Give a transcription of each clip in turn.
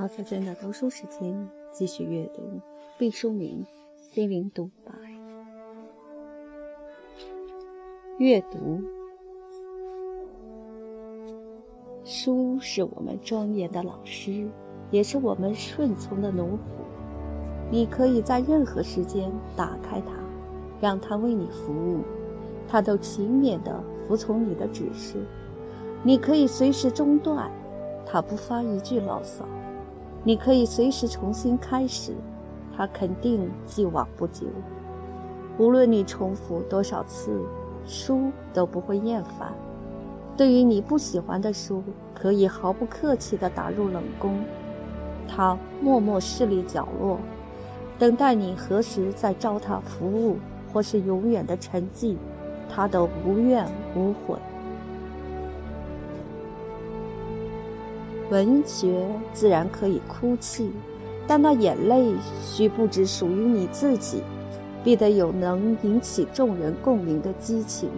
曹泽真的读书时间，继续阅读。毕淑敏心灵独白。阅读书是我们庄严的老师，也是我们顺从的奴仆。你可以在任何时间打开它，让它为你服务，它都勤勉地服从你的指示。你可以随时中断，它不发一句牢骚。你可以随时重新开始，它肯定既往不咎。无论你重复多少次，书都不会厌烦。对于你不喜欢的书，可以毫不客气地打入冷宫，它默默势立角落，等待你何时再招它服务，或是永远的沉寂，它都无怨无悔。文学自然可以哭泣，但那眼泪须不只属于你自己，必得有能引起众人共鸣的激情。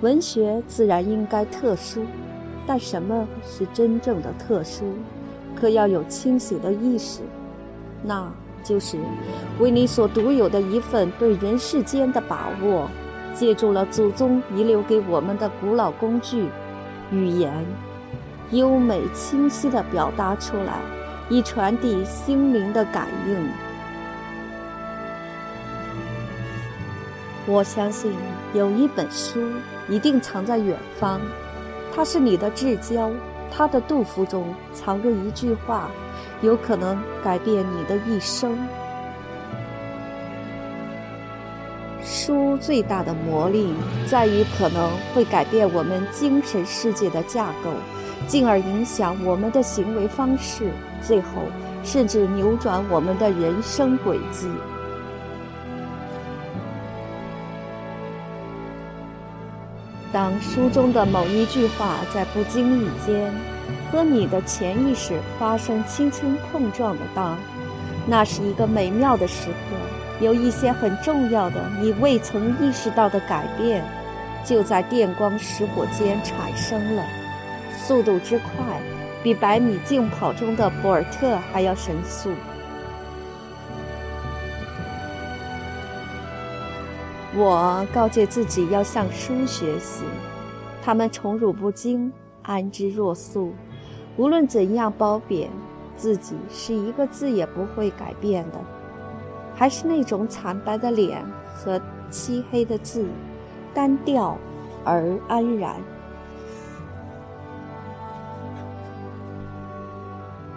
文学自然应该特殊，但什么是真正的特殊？可要有清醒的意识，那就是为你所独有的一份对人世间的把握，借助了祖宗遗留给我们的古老工具——语言。优美清晰地表达出来，以传递心灵的感应。我相信有一本书一定藏在远方，它是你的至交，它的杜甫中藏着一句话，有可能改变你的一生。书最大的魔力在于可能会改变我们精神世界的架构。进而影响我们的行为方式，最后甚至扭转我们的人生轨迹。当书中的某一句话在不经意间和你的潜意识发生轻轻碰撞的当，那是一个美妙的时刻。有一些很重要的你未曾意识到的改变，就在电光石火间产生了。速度之快，比百米竞跑中的博尔特还要神速。我告诫自己要向书学习，他们宠辱不惊，安之若素。无论怎样褒贬，自己是一个字也不会改变的，还是那种惨白的脸和漆黑的字，单调而安然。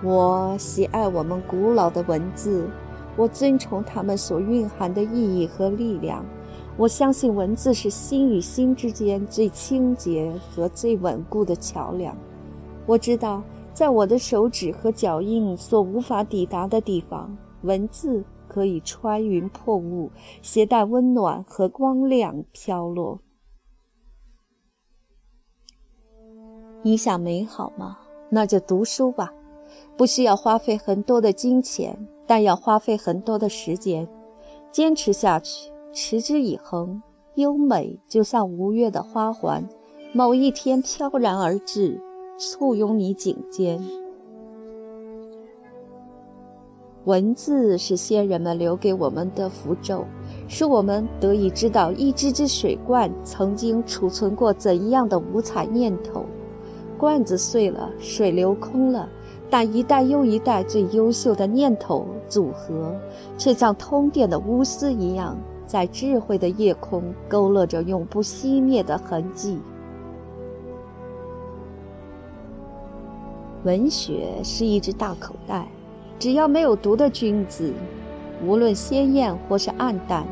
我喜爱我们古老的文字，我尊崇它们所蕴含的意义和力量。我相信文字是心与心之间最清洁和最稳固的桥梁。我知道，在我的手指和脚印所无法抵达的地方，文字可以穿云破雾，携带温暖和光亮飘落。你想美好吗？那就读书吧。不需要花费很多的金钱，但要花费很多的时间。坚持下去，持之以恒，优美就像五月的花环，某一天飘然而至，簇拥你颈间。文字是先人们留给我们的符咒，使我们得以知道一只只水罐曾经储存过怎样的五彩念头。罐子碎了，水流空了。但一代又一代最优秀的念头组合，却像通电的钨丝一样，在智慧的夜空勾勒着永不熄灭的痕迹。文学是一只大口袋，只要没有毒的君子，无论鲜艳或是暗淡，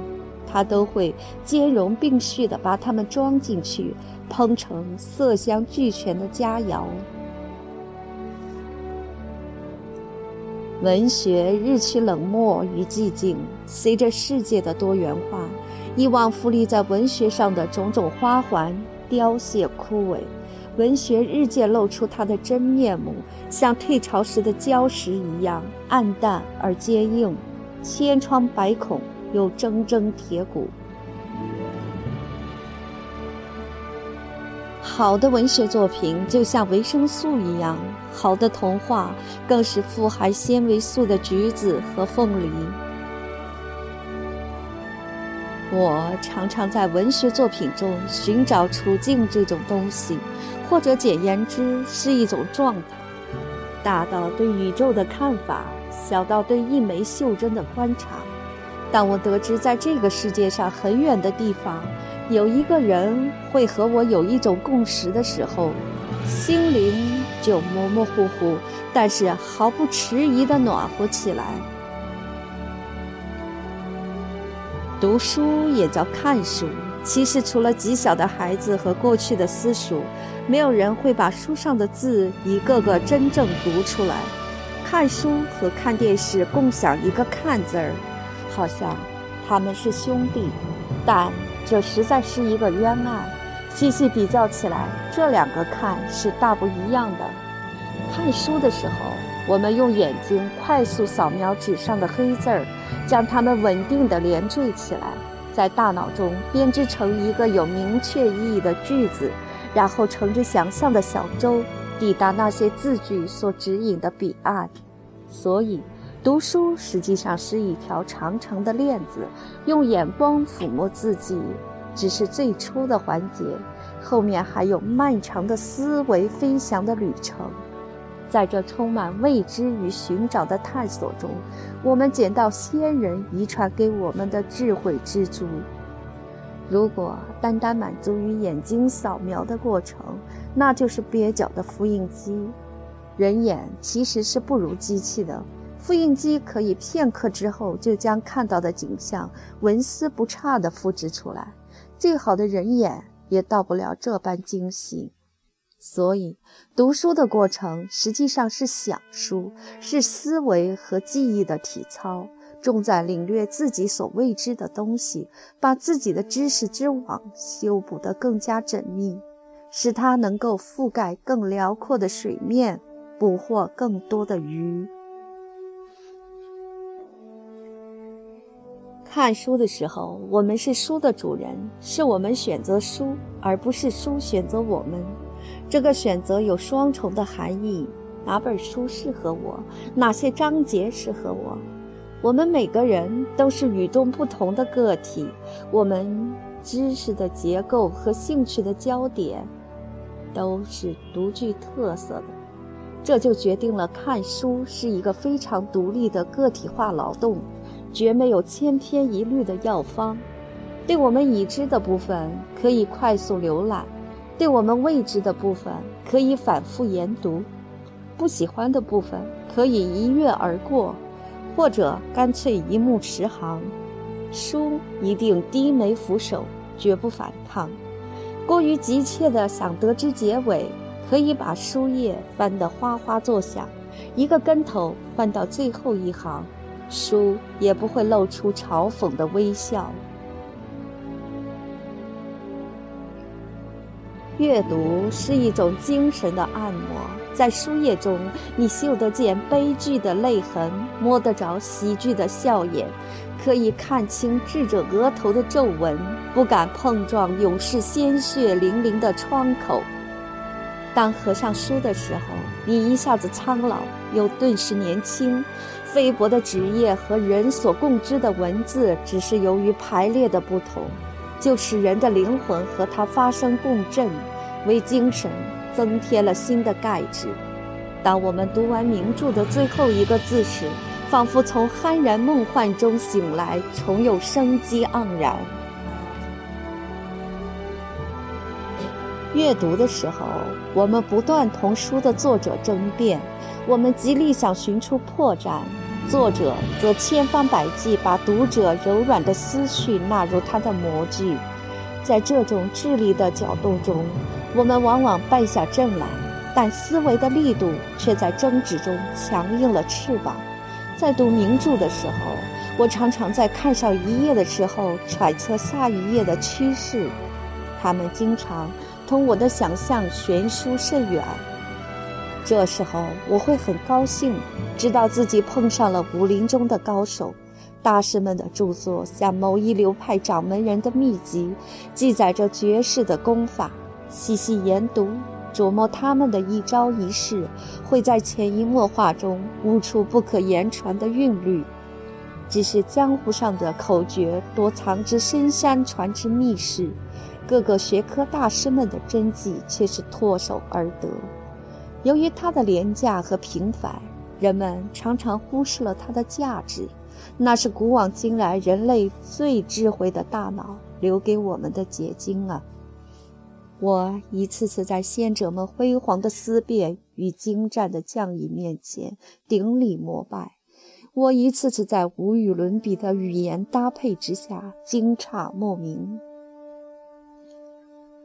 它都会兼容并蓄地把它们装进去，烹成色香俱全的佳肴。文学日趋冷漠与寂静，随着世界的多元化，以往浮立在文学上的种种花环凋谢枯萎，文学日渐露出它的真面目，像退潮时的礁石一样暗淡而坚硬，千疮百孔又铮铮铁骨。好的文学作品就像维生素一样，好的童话更是富含纤维素的橘子和凤梨。我常常在文学作品中寻找处境这种东西，或者简言之是一种状态。大到对宇宙的看法，小到对一枚袖珍的观察。当我得知在这个世界上很远的地方，有一个人会和我有一种共识的时候，心灵就模模糊糊，但是毫不迟疑的暖和起来。读书也叫看书，其实除了极小的孩子和过去的私塾，没有人会把书上的字一个个真正读出来。看书和看电视共享一个“看”字儿，好像他们是兄弟，但这实在是一个冤案。细细比较起来，这两个“看”是大不一样的。看书的时候，我们用眼睛快速扫描纸上的黑字儿。将它们稳定地连缀起来，在大脑中编织成一个有明确意义的句子，然后乘着想象的小舟抵达那些字句所指引的彼岸。所以，读书实际上是一条长长的链子，用眼光抚摸自己，只是最初的环节，后面还有漫长的思维飞翔的旅程。在这充满未知与寻找的探索中，我们捡到先人遗传给我们的智慧之珠。如果单单满足于眼睛扫描的过程，那就是蹩脚的复印机。人眼其实是不如机器的，复印机可以片刻之后就将看到的景象纹丝不差地复制出来，最好的人眼也到不了这般精细。所以，读书的过程实际上是想书，是思维和记忆的体操，重在领略自己所未知的东西，把自己的知识之网修补得更加缜密，使它能够覆盖更辽阔的水面，捕获更多的鱼。看书的时候，我们是书的主人，是我们选择书，而不是书选择我们。这个选择有双重的含义：哪本书适合我？哪些章节适合我？我们每个人都是与众不同的个体，我们知识的结构和兴趣的焦点都是独具特色的，这就决定了看书是一个非常独立的个体化劳动，绝没有千篇一律的药方。对我们已知的部分，可以快速浏览。对我们未知的部分，可以反复研读；不喜欢的部分，可以一跃而过，或者干脆一目十行。书一定低眉俯首，绝不反抗。过于急切的想得知结尾，可以把书页翻得哗哗作响，一个跟头翻到最后一行，书也不会露出嘲讽的微笑。阅读是一种精神的按摩，在书页中，你嗅得见悲剧的泪痕，摸得着喜剧的笑颜，可以看清智者额头的皱纹，不敢碰撞勇士鲜血淋淋的窗口。当合上书的时候，你一下子苍老，又顿时年轻。菲薄的纸页和人所共知的文字，只是由于排列的不同。就使人的灵魂和它发生共振，为精神增添了新的钙质。当我们读完名著的最后一个字时，仿佛从酣然梦幻中醒来，重有生机盎然。阅读的时候，我们不断同书的作者争辩，我们极力想寻出破绽。作者则千方百计把读者柔软的思绪纳入他的模具，在这种智力的搅动中，我们往往败下阵来，但思维的力度却在争执中强硬了翅膀。在读名著的时候，我常常在看上一页的时候揣测下一页的趋势，他们经常同我的想象悬殊甚远。这时候我会很高兴，知道自己碰上了武林中的高手。大师们的著作像某一流派掌门人的秘籍，记载着绝世的功法。细细研读。琢磨他们的一招一式，会在潜移默化中悟出不可言传的韵律。只是江湖上的口诀多藏之深山传之秘事，各个学科大师们的真迹却是唾手而得。由于它的廉价和平凡，人们常常忽视了它的价值。那是古往今来人类最智慧的大脑留给我们的结晶啊！我一次次在先者们辉煌的思辨与精湛的匠艺面前顶礼膜拜，我一次次在无与伦比的语言搭配之下惊诧莫名。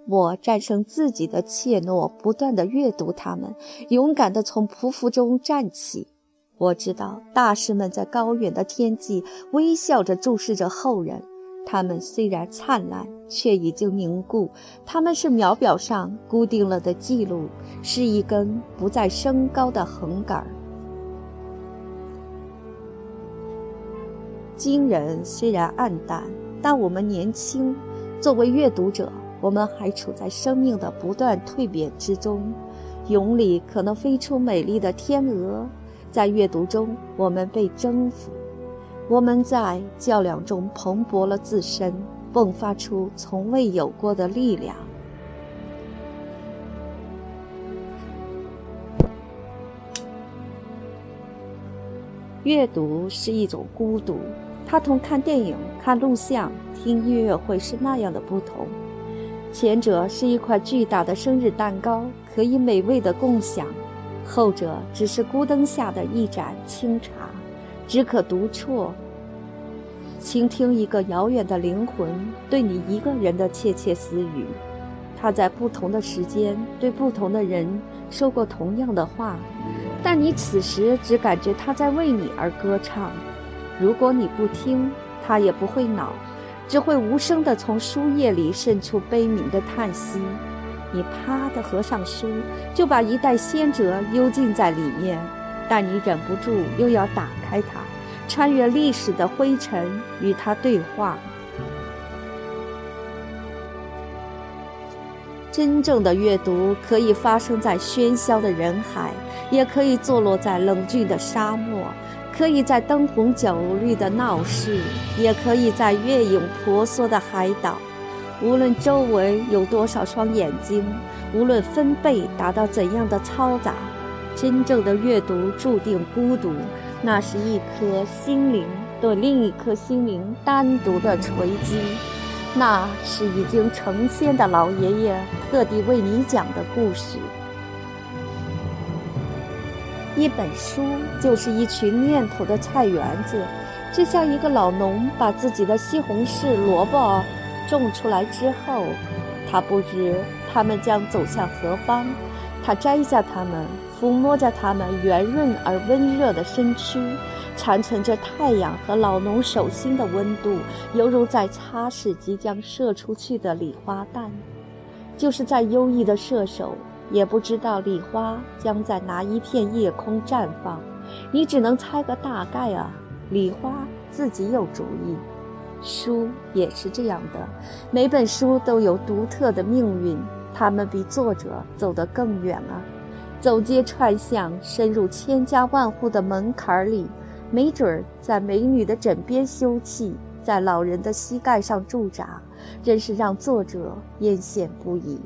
我战胜自己的怯懦，不断地阅读他们，勇敢地从匍匐中站起。我知道大师们在高远的天际微笑着注视着后人。他们虽然灿烂，却已经凝固。他们是秒表上固定了的记录，是一根不再升高的横杆。今人虽然暗淡，但我们年轻。作为阅读者，我们还处在生命的不断蜕变之中。蛹里可能飞出美丽的天鹅，在阅读中，我们被征服。我们在较量中蓬勃了自身，迸发出从未有过的力量。阅读是一种孤独，它同看电影、看录像、听音乐会是那样的不同。前者是一块巨大的生日蛋糕，可以美味的共享；后者只是孤灯下的一盏清茶。只可独处，倾听一个遥远的灵魂对你一个人的窃窃私语。他在不同的时间对不同的人说过同样的话，但你此时只感觉他在为你而歌唱。如果你不听，他也不会恼，只会无声地从书页里渗出悲悯的叹息。你啪地合上书，就把一代先哲幽禁在里面。但你忍不住又要打开它，穿越历史的灰尘，与它对话。真正的阅读可以发生在喧嚣的人海，也可以坐落在冷峻的沙漠；可以在灯红酒绿的闹市，也可以在月影婆娑的海岛。无论周围有多少双眼睛，无论分贝达到怎样的嘈杂。真正的阅读注定孤独，那是一颗心灵对另一颗心灵单独的锤击，那是已经成仙的老爷爷特地为你讲的故事。一本书就是一群念头的菜园子，就像一个老农把自己的西红柿、萝卜种出来之后，他不知他们将走向何方，他摘下它们。抚摸着它们圆润而温热的身躯，残存着太阳和老农手心的温度，犹如在擦拭即将射出去的礼花弹。就是在优异的射手，也不知道礼花将在哪一片夜空绽放。你只能猜个大概啊！礼花自己有主意，书也是这样的，每本书都有独特的命运，它们比作者走得更远啊！走街串巷，深入千家万户的门槛里，没准儿在美女的枕边休憩，在老人的膝盖上驻扎，真是让作者艳羡不已。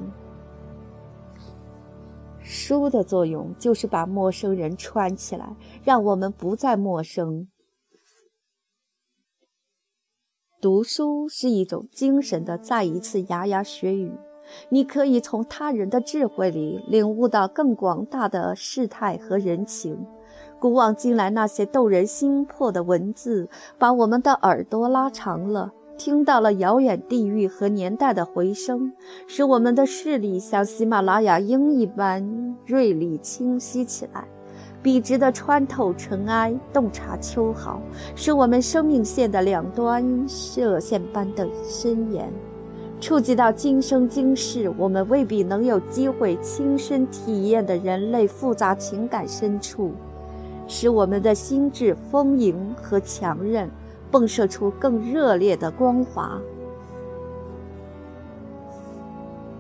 书的作用就是把陌生人串起来，让我们不再陌生。读书是一种精神的再一次牙牙学语。你可以从他人的智慧里领悟到更广大的世态和人情。古往今来那些动人心魄的文字，把我们的耳朵拉长了，听到了遥远地域和年代的回声，使我们的视力像喜马拉雅鹰一般锐利清晰起来，笔直地穿透尘埃，洞察秋毫，使我们生命线的两端射线般的伸延。触及到今生今世我们未必能有机会亲身体验的人类复杂情感深处，使我们的心智丰盈和强韧，迸射出更热烈的光华。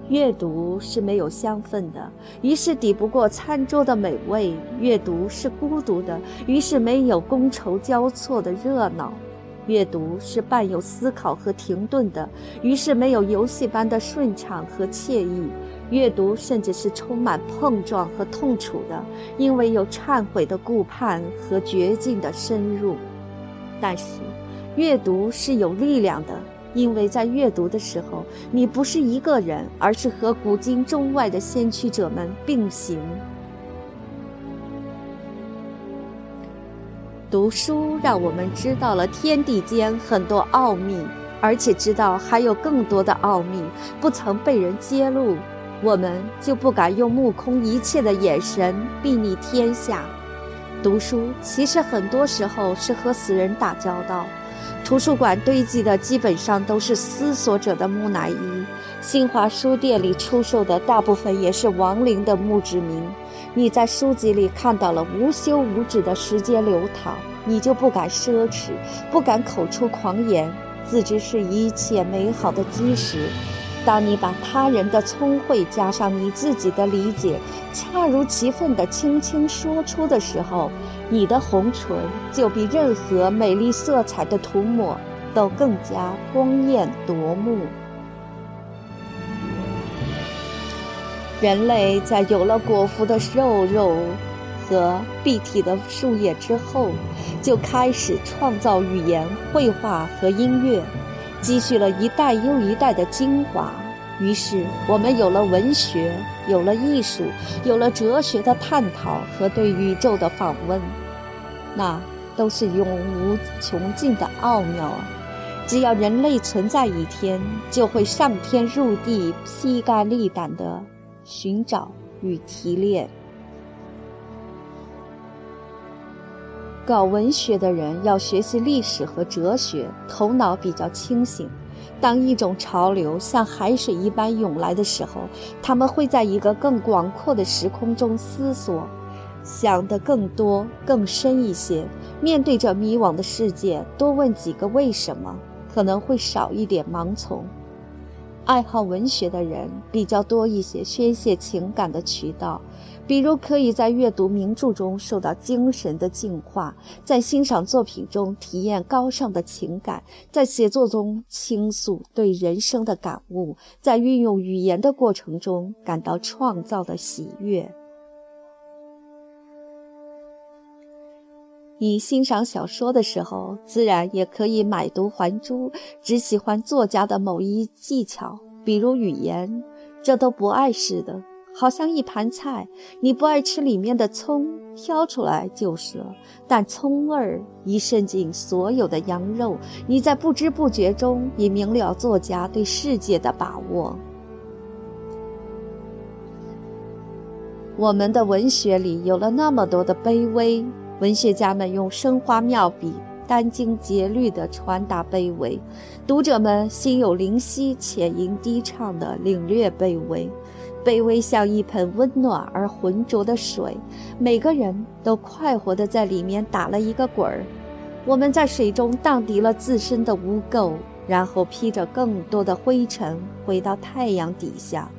阅读是没有香氛的，于是抵不过餐桌的美味；阅读是孤独的，于是没有觥筹交错的热闹；阅读是伴有思考和停顿的，于是没有游戏般的顺畅和惬意；阅读甚至是充满碰撞和痛楚的，因为有忏悔的顾盼和绝境的深入。但是，阅读是有力量的。因为在阅读的时候，你不是一个人，而是和古今中外的先驱者们并行。读书让我们知道了天地间很多奥秘，而且知道还有更多的奥秘不曾被人揭露，我们就不敢用目空一切的眼神睥睨天下。读书其实很多时候是和死人打交道。图书馆堆积的基本上都是思索者的木乃伊，新华书店里出售的大部分也是亡灵的墓志铭。你在书籍里看到了无休无止的时间流淌，你就不敢奢侈，不敢口出狂言，自知是一切美好的基石。当你把他人的聪慧加上你自己的理解，恰如其分地轻轻说出的时候，你的红唇就比任何美丽色彩的涂抹都更加光艳夺目。人类在有了果腹的肉肉和蔽体的树叶之后，就开始创造语言、绘画和音乐。积蓄了一代又一代的精华，于是我们有了文学，有了艺术，有了哲学的探讨和对宇宙的访问，那都是永无穷尽的奥妙啊！只要人类存在一天，就会上天入地、披肝沥胆地寻找与提炼。搞文学的人要学习历史和哲学，头脑比较清醒。当一种潮流像海水一般涌来的时候，他们会在一个更广阔的时空中思索，想得更多、更深一些。面对着迷惘的世界，多问几个为什么，可能会少一点盲从。爱好文学的人比较多一些宣泄情感的渠道。比如，可以在阅读名著中受到精神的净化，在欣赏作品中体验高尚的情感，在写作中倾诉对人生的感悟，在运用语言的过程中感到创造的喜悦。你欣赏小说的时候，自然也可以买椟还珠，只喜欢作家的某一技巧，比如语言，这都不碍事的。好像一盘菜，你不爱吃里面的葱，挑出来就是了。但葱味儿一渗进所有的羊肉，你在不知不觉中已明了作家对世界的把握。我们的文学里有了那么多的卑微，文学家们用生花妙笔，殚精竭虑地传达卑微，读者们心有灵犀，浅吟低唱地领略卑微。卑微像一盆温暖而浑浊的水，每个人都快活地在里面打了一个滚儿。我们在水中荡涤了自身的污垢，然后披着更多的灰尘回到太阳底下。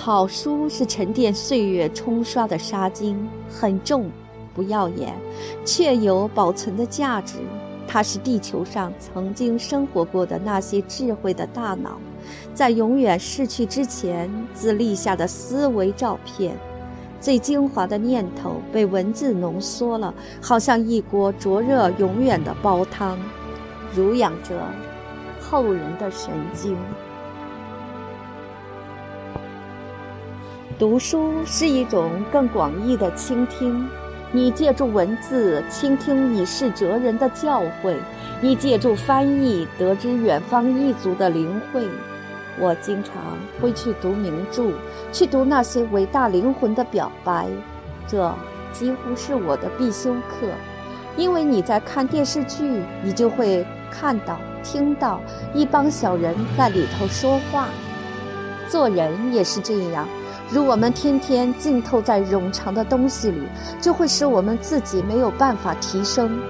好书是沉淀岁月冲刷的沙金，很重，不耀眼，却有保存的价值。它是地球上曾经生活过的那些智慧的大脑，在永远逝去之前自立下的思维照片，最精华的念头被文字浓缩了，好像一锅灼热永远的煲汤，濡养着后人的神经。读书是一种更广义的倾听。你借助文字倾听已逝哲人的教诲，你借助翻译得知远方异族的灵慧。我经常会去读名著，去读那些伟大灵魂的表白，这几乎是我的必修课。因为你在看电视剧，你就会看到、听到一帮小人在里头说话。做人也是这样。如我们天天浸透在冗长的东西里，就会使我们自己没有办法提升。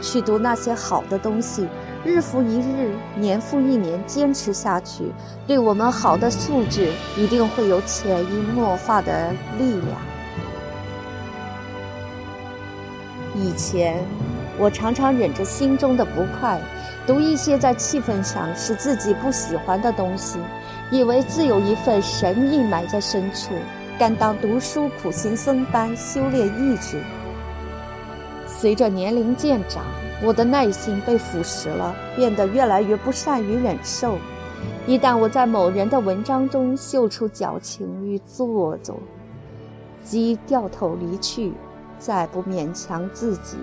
去读那些好的东西，日复一日，年复一年，坚持下去，对我们好的素质一定会有潜移默化的力量。以前，我常常忍着心中的不快，读一些在气氛上是自己不喜欢的东西，以为自有一份神意埋在深处，甘当读书苦行僧般修炼意志。随着年龄渐长，我的耐心被腐蚀了，变得越来越不善于忍受。一旦我在某人的文章中嗅出矫情与做作，即掉头离去，再不勉强自己。